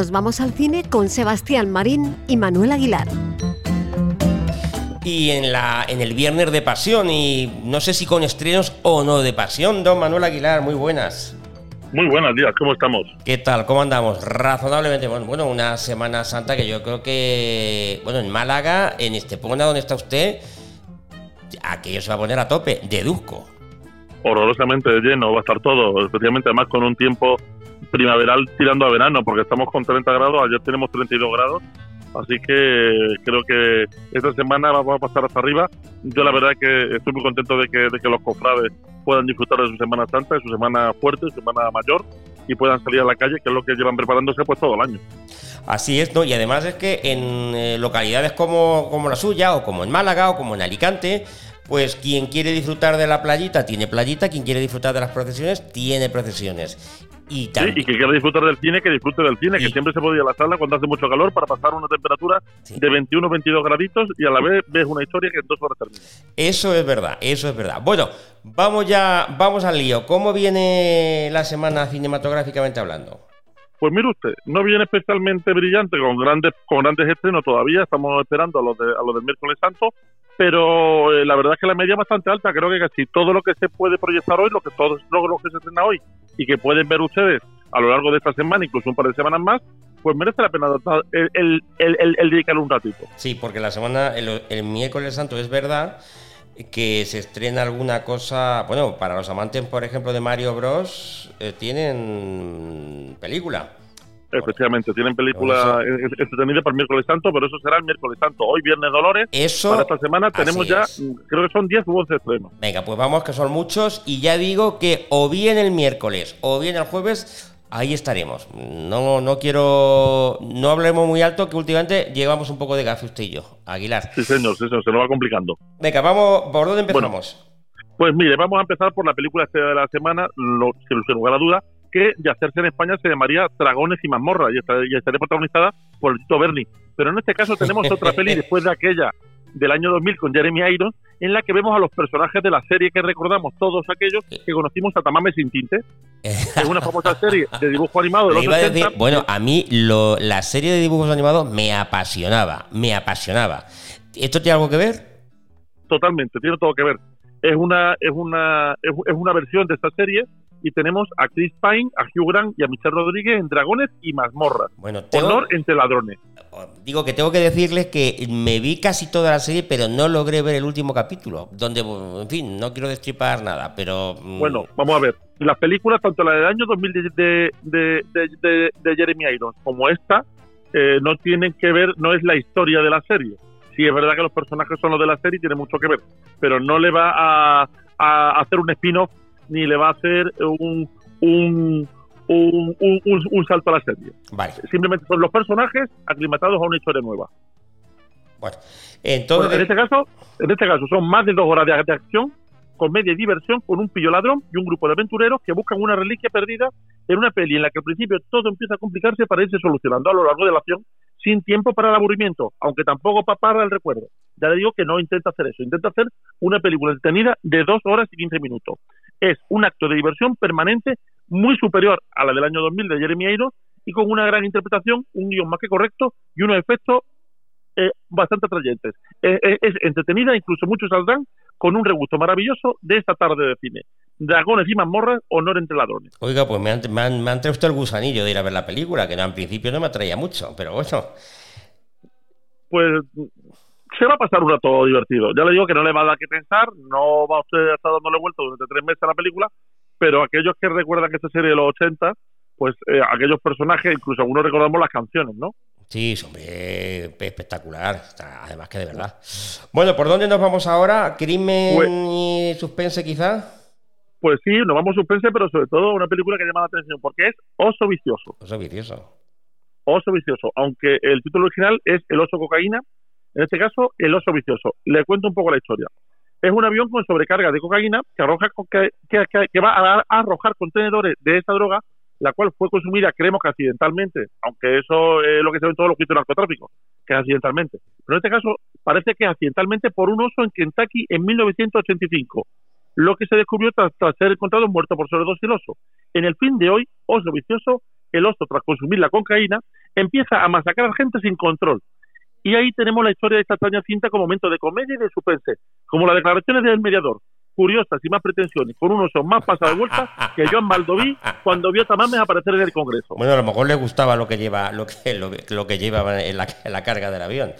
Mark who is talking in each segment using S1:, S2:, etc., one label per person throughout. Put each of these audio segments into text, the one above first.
S1: nos vamos al cine con Sebastián Marín y Manuel Aguilar.
S2: Y en, la, en el Viernes de Pasión, y no sé si con estrenos o no de Pasión, don Manuel Aguilar, muy buenas.
S3: Muy buenos días, ¿cómo estamos?
S2: ¿Qué tal? ¿Cómo andamos? Razonablemente bueno. Bueno, una Semana Santa que yo creo que, bueno, en Málaga, en Estepona, donde está usted, aquello se va a poner a tope, deduzco.
S3: Horrorosamente lleno, va a estar todo, especialmente además con un tiempo primaveral tirando a verano, porque estamos con 30 grados, ayer tenemos 32 grados, así que creo que esta semana vamos a pasar hasta arriba. Yo la verdad que estoy muy contento de que, de que los cofrades puedan disfrutar de su Semana Santa, de su Semana fuerte, de su Semana mayor, y puedan salir a la calle, que es lo que llevan preparándose pues todo el año.
S2: Así es, ¿no? Y además es que en eh, localidades como, como la suya, o como en Málaga, o como en Alicante, pues quien quiere disfrutar de la playita tiene playita, quien quiere disfrutar de las procesiones tiene procesiones.
S3: Y, sí, y que quiera disfrutar del cine, que disfrute del cine, que siempre se puede ir a la sala cuando hace mucho calor para pasar una temperatura de 21 22 graditos y a la vez ves una historia que en dos horas termina.
S2: Eso es verdad, eso es verdad. Bueno, vamos ya, vamos al lío. ¿Cómo viene la semana cinematográficamente hablando?
S3: Pues mire usted, no viene especialmente brillante con grandes con grandes estrenos todavía, estamos esperando a los, de, a los del miércoles santo, pero eh, la verdad es que la media es bastante alta, creo que casi todo lo que se puede proyectar hoy, lo que todo lo, que se estrena hoy y que pueden ver ustedes a lo largo de esta semana, incluso un par de semanas más, pues merece la pena el, el, un ratito.
S2: Sí, porque la semana, el, miércoles santo es verdad que se estrena alguna cosa, bueno, para los amantes, por ejemplo, de Mario Bros, eh, tienen película.
S3: Efectivamente, tienen película entretenida para el miércoles santo, pero eso será el miércoles santo. Hoy, viernes Dolores.
S2: Eso.
S3: Para esta semana tenemos ya, creo que son 10 u 11 estrenos.
S2: Venga, pues vamos, que son muchos. Y ya digo que o bien el miércoles o bien el jueves, ahí estaremos. No, no quiero. No hablemos muy alto, que últimamente llevamos un poco de gafe usted y yo, Aguilar.
S3: Sí, señor, sí, señor, se nos va complicando.
S2: Venga, vamos, ¿por dónde empezamos?
S3: pues mire, vamos a empezar por la película de la semana, lo, sin lugar a duda que de hacerse en España se llamaría Dragones y Mazmorra y, estaría protagonizada por Tito Berni. Pero en este caso tenemos otra peli después de aquella del año 2000 con Jeremy Irons, en la que vemos a los personajes de la serie que recordamos todos aquellos que conocimos a Tamame sin tinte. Es una famosa serie de dibujo animado de los
S2: a bueno, a mí lo, la serie de dibujos animados me apasionaba, me apasionaba. ¿Esto tiene algo que ver?
S3: Totalmente, tiene todo que ver. Es una es una es una versión de esta serie y tenemos a Chris Pine, a Hugh Grant y a Michelle Rodríguez en Dragones y Mazmorras. Bueno, Honor entre ladrones.
S2: Digo que tengo que decirles que me vi casi toda la serie, pero no logré ver el último capítulo, donde, en fin, no quiero destripar nada, pero...
S3: Mm, bueno, vamos a ver. Las películas, tanto la del año 2000 de, de, de, de Jeremy Irons como esta, eh, no tienen que ver, no es la historia de la serie. Sí, es verdad que los personajes son los de la serie y tiene mucho que ver, pero no le va a, a hacer un spin-off ni le va a hacer un, un, un, salto a la serie. Simplemente son los personajes aclimatados a una historia nueva.
S2: Bueno, entonces...
S3: en, este caso, en este caso son más de dos horas de, acción, comedia y diversión con un pillo ladrón y un grupo de aventureros que buscan una reliquia perdida en una peli en la que al principio todo empieza a complicarse para irse solucionando a lo largo de la acción sin tiempo para el aburrimiento, aunque tampoco para el recuerdo. Ya le digo que no intenta hacer eso, intenta hacer una película detenida de dos horas y quince minutos es un acto de diversión permanente muy superior a la del año 2000 de Jeremy Irons y con una gran interpretación, un guion más que correcto y unos efectos eh, bastante atrayentes. Eh, eh, es entretenida, incluso muchos saldrán con un regusto maravilloso de esta tarde de cine. Dragones y mazmorras, honor entre ladrones.
S2: Oiga, pues me han, me, han, usted el gusanillo de ir a ver la película, que no, en principio no me atraía mucho, pero bueno.
S3: Pues se va a pasar un rato divertido. Ya le digo que no le va a dar que pensar, no va usted a estar dándole vuelta durante tres meses a la película, pero aquellos que recuerdan esta serie de los 80, pues eh, aquellos personajes, incluso algunos recordamos las canciones, ¿no?
S2: Sí, hombre, espectacular, además que de verdad. Bueno, ¿por dónde nos vamos ahora? ¿Crimen pues y suspense quizás?
S3: Pues sí, nos vamos a suspense, pero sobre todo una película que llama la atención, porque es Oso Vicioso.
S2: Oso Vicioso.
S3: Oso Vicioso, aunque el título original es El Oso Cocaína, en este caso, el oso vicioso. Le cuento un poco la historia. Es un avión con sobrecarga de cocaína que, arroja, que, que, va a, arrojar contenedores de esa droga, la cual fue consumida, creemos que accidentalmente, aunque eso es lo que se ve en todos los juicios de narcotráfico, que accidentalmente. Pero en este caso, parece que accidentalmente por un oso en Kentucky en 1985, lo que se descubrió tras, ser encontrado muerto por sobredosis el oso. En el fin de hoy, oso vicioso, el oso, tras consumir la cocaína, empieza a masacrar gente sin control. Y ahí tenemos la historia de esta extraña cinta como momento de comedia y de suspense, como las declaraciones del mediador, curiosas y más pretensiones, con unos son más pasados de vuelta que Joan Baldoví cuando vio a Tamames aparecer en el Congreso.
S2: Bueno, a lo mejor le gustaba lo que lleva, lo que, lo, que lleva en la, carga del avión.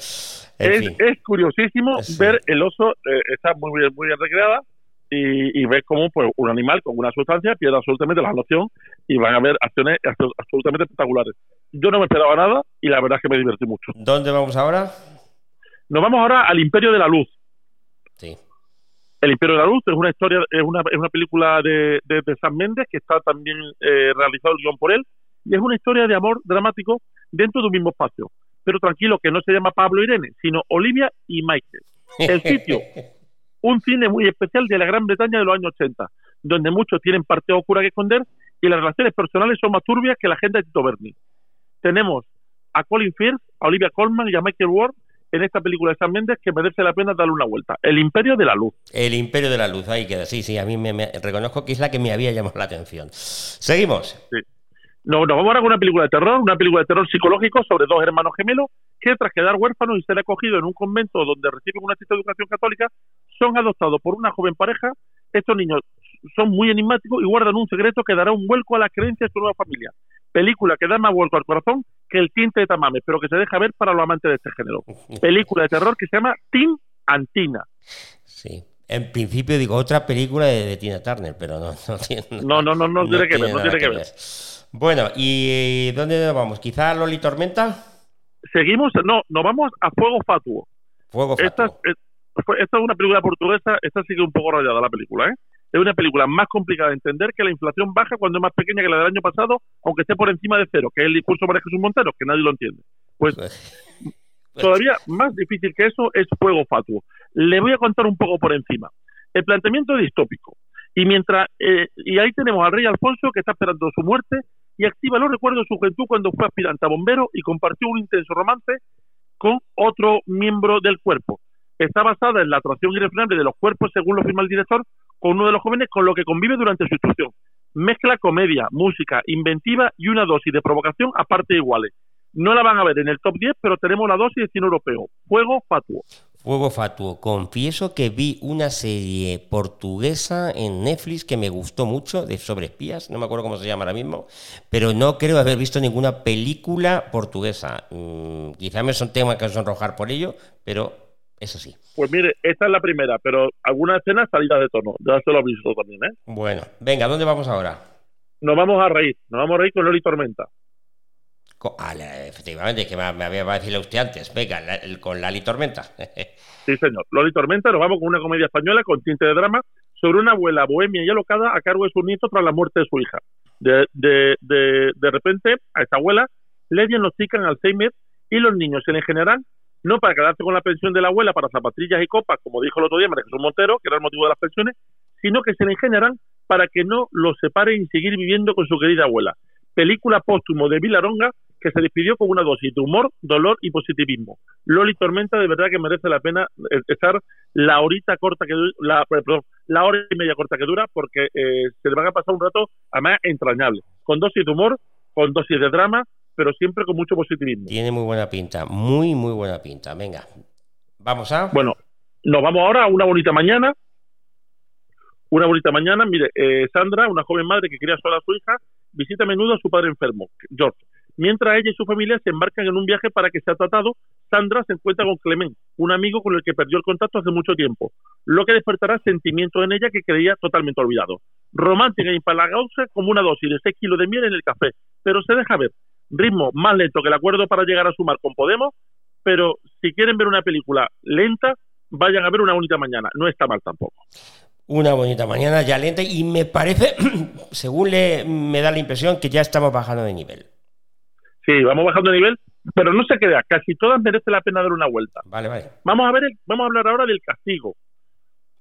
S3: Es, curiosísimo ver el oso, eh, está muy bien, muy bien recreada, y, y ves cómo pues, un animal con una sustancia pierde absolutamente la noción y van a haber acciones absolutamente espectaculares. Yo no me esperaba nada y la verdad es que me divertí mucho.
S2: ¿Dónde vamos ahora?
S3: Nos vamos ahora al Imperio de la Luz.
S2: Sí.
S3: El Imperio de la Luz es una historia, es una, es una película de, de, San Méndez que está también eh, realizado el guion por él y es una historia de amor dramático dentro de un mismo espacio. Pero tranquilo, que no se llama Pablo Irene, sino Olivia y Michael. El sitio un cine muy especial de la Gran Bretaña de los años 80, donde muchos tienen parte oscura que esconder y las relaciones personales son más turbias que la agenda de Tito Berni. Tenemos a Colin Firth, a Olivia Colman y a Michael Ward en esta película de San Méndez que merece la pena darle una vuelta. El Imperio de la Luz.
S2: El Imperio de la Luz, ahí queda. Sí, sí, a mí me, reconozco que es la que me había llamado la atención. Seguimos.
S3: Sí. Nos, vamos ahora con una película de terror, una película de terror psicológico sobre dos hermanos gemelos que tras quedar huérfanos y ser acogidos en un convento donde reciben una cierta educación católica, son adoptados por una joven pareja. Estos niños son muy enigmáticos y guardan un secreto que dará un vuelco a la creencia de su nueva familia. Película que da más vuelco al corazón que el tinte de Tamame, pero que se deja ver para los amantes de este género. Película de terror que se llama Tim Antina.
S2: Sí. En principio digo otra película de, Tina Turner, pero no, no tiene.
S3: No, no, no, no, tiene que ver, no tiene que ver.
S2: Bueno, ¿y dónde nos vamos? ¿Quizá Loli Tormenta?
S3: Seguimos, no, nos vamos a Fuego Fatuo.
S2: Fuego Fatuo.
S3: Esta, es, esta es una película portuguesa, esta sigue un poco rayada la película, ¿eh? Es una película más complicada de entender que la inflación baja cuando es más pequeña que la del año pasado, aunque esté por encima de cero, que es el discurso de Jesús Montero, que nadie lo entiende. Pues, pues todavía más difícil que eso es Fuego Fatuo. Le voy a contar un poco por encima. El planteamiento es distópico. Y mientras eh, y ahí tenemos al rey Alfonso que está esperando su muerte y activa los recuerdos de su juventud cuando fue aspirante a bombero y compartió un intenso romance con otro miembro del cuerpo. Está basada en la atracción irrefrenable de los cuerpos, según lo firma el director, con uno de los jóvenes con lo que convive durante su instrucción. Mezcla comedia, música, inventiva y una dosis de provocación a partes iguales. No la van a ver en el top 10, pero tenemos la dosis de cine europeo. Fuego fatuo.
S2: Fuego Fatuo. Confieso que vi una serie portuguesa en Netflix que me gustó mucho, de sobre espías, no me acuerdo cómo se llama ahora mismo, pero no creo haber visto ninguna película portuguesa. Mm, quizá me son temas que sonrojar por ello, pero eso sí.
S3: Pues mire, esta es la primera, pero algunas escenas salidas de tono. Ya se lo he visto también, ¿eh?
S2: Bueno, venga, ¿dónde vamos ahora?
S3: Nos vamos a reír, nos vamos a reír con Loli Tormenta.
S2: Ah, efectivamente, que me, había parecido usted antes. Venga, con Lali Tormenta.
S3: sí, señor. Loli Tormenta, nos vamos con una comedia española con tinte de drama sobre una abuela bohemia y alocada a cargo de su nieto tras la muerte de su hija. De, de, de, de repente, a esta abuela le diagnostican Alzheimer y los niños se le generan no para quedarse con la pensión de la abuela para zapatillas y copas, como dijo el otro día María Jesús Montero, que era el motivo de las pensiones, sino que se le generan para que no los separen y seguir viviendo con su querida abuela. Película póstumo de Vilaronga que se despidió con una dosis de humor, dolor y positivismo. Loli Tormenta de verdad que merece la pena estar la horita corta que la, la hora y media corta que dura porque eh, se le van a pasar un rato además entrañable, con dosis de humor, con dosis de drama, pero siempre con mucho positivismo.
S2: Tiene muy buena pinta, muy muy buena pinta. Venga, vamos a.
S3: Bueno, nos vamos ahora a una bonita mañana. Una bonita mañana, mire, eh, Sandra, una joven madre que quería sola a su hija, visita a menudo a su padre enfermo, George Mientras ella y su familia se embarcan en un viaje para que sea tratado, Sandra se encuentra con Clement, un amigo con el que perdió el contacto hace mucho tiempo, lo que despertará sentimientos en ella que creía totalmente olvidado. Romántica e impalagosa como una dosis de 6 kilos de miel en el café, pero se deja ver. Ritmo más lento que el acuerdo para llegar a sumar con Podemos, pero si quieren ver una película lenta, vayan a ver una bonita mañana. No está mal tampoco.
S2: Una bonita mañana ya lenta y me parece, según le, me da la impresión, que ya estamos bajando de nivel.
S3: Sí, vamos bajando de nivel, pero no se crea, casi todas merece la pena dar una vuelta.
S2: Vale, vale.
S3: Vamos a ver, vamos a hablar ahora del castigo.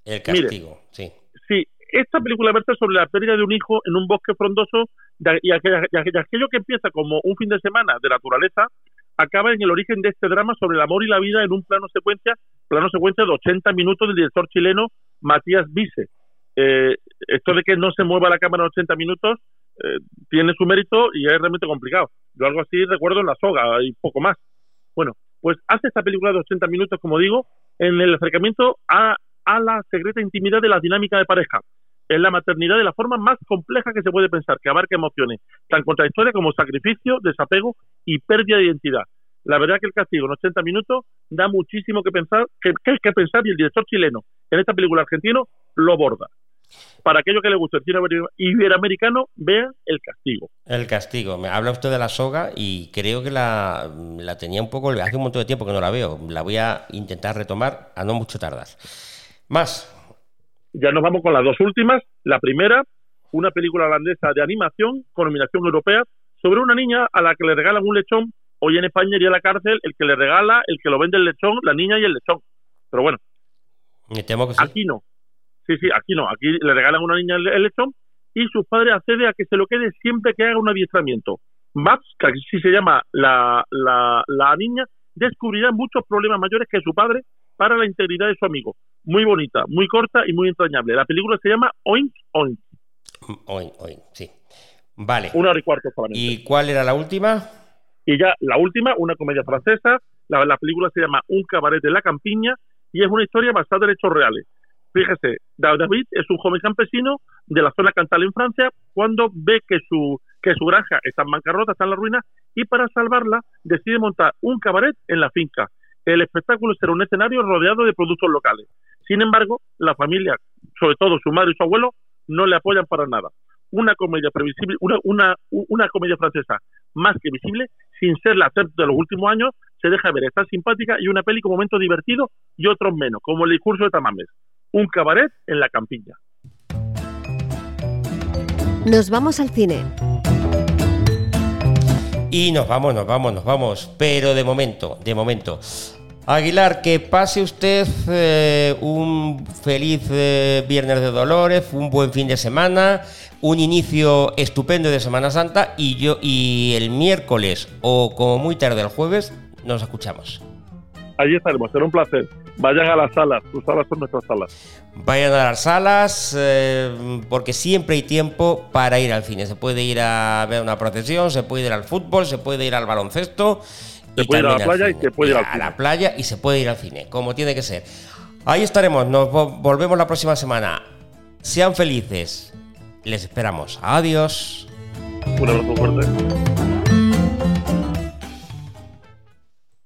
S2: El castigo, sí.
S3: Sí, esta película versa sobre la pérdida de un hijo en un bosque frondoso y aquello, que empieza como un fin de semana de naturaleza acaba en el origen de este drama sobre el amor y la vida en un plano secuencia, plano secuencia de 80 minutos del director chileno Matías Vice. Eh, esto de que no se mueva la cámara en 80 minutos eh, tiene su mérito y es realmente complicado. Yo algo así recuerdo en La Soga y poco más. Bueno, pues hace esta película de 80 minutos, como digo, en el acercamiento a, a la secreta intimidad de la dinámica de pareja. En la maternidad de la forma más compleja que se puede pensar, que abarca emociones tan contradictorias como sacrificio, desapego y pérdida de identidad. La verdad que el castigo en 80 minutos da muchísimo que pensar, que, que, que pensar y el director chileno en esta película argentino lo borda para aquellos que les guste el cine iberoamericano, vean El Castigo.
S2: El Castigo. Me habla usted de la soga y creo que la, la, tenía un poco, hace un montón de tiempo que no la veo. La voy a intentar retomar a no mucho tardar. Más.
S3: Ya nos vamos con las dos últimas. La primera, una película holandesa de animación con nominación europea sobre una niña a la que le regalan un lechón. Hoy en España iría a la cárcel el que le regala, el que lo vende el lechón, la niña y el lechón. Pero bueno,
S2: Me temo que sí.
S3: aquí no. Sí, sí, aquí no. Aquí le regalan a una niña el, lechón y sus padres acceden a que se lo quede siempre que haga un adiestramiento. Maps, que así se llama la, la, la niña, descubrirá muchos problemas mayores que su padre para la integridad de su amigo. Muy bonita, muy corta y muy entrañable. La película se llama Oink Oink.
S2: Oink Oink, sí. Vale.
S3: Una hora y cuarto solamente.
S2: ¿Y cuál era la última?
S3: Y ya la última, una comedia francesa. La, la película se llama Un cabaret de la campiña y es una historia basada en hechos reales. Fíjese, David es un joven campesino de la zona cantal en Francia cuando ve que su que su granja está en bancarrota, está en la ruina y para salvarla decide montar un cabaret en la finca. El espectáculo será un escenario rodeado de productos locales. Sin embargo, la familia, sobre todo su madre y su abuelo, no le apoyan para nada. Una comedia previsible, una, una, una comedia francesa más que visible, sin ser la de los últimos años, se deja ver, está simpática y una peli con momentos divertidos y otros menos, como el discurso de Tamames un cabaret en la campiña.
S1: Nos vamos al cine.
S2: Y nos vamos, nos vamos, nos vamos. Pero de momento, de momento. Aguilar, que pase usted eh, un feliz eh, Viernes de Dolores, un buen fin de semana, un inicio estupendo de Semana Santa y yo y el miércoles o como muy tarde el jueves nos escuchamos.
S3: Allí estaremos, será un placer. Vayan a las salas, tus salas son nuestras salas.
S2: Vayan a las salas eh, porque siempre hay tiempo para ir al cine. Se puede ir a ver una procesión, se puede ir al fútbol, se puede ir al baloncesto.
S3: Se puede ir a la playa y se puede ir al
S2: a
S3: cine.
S2: la playa y se puede ir al cine, como tiene que ser. Ahí estaremos, nos vo- volvemos la próxima semana. Sean felices. Les esperamos. Adiós.
S3: Un abrazo fuerte.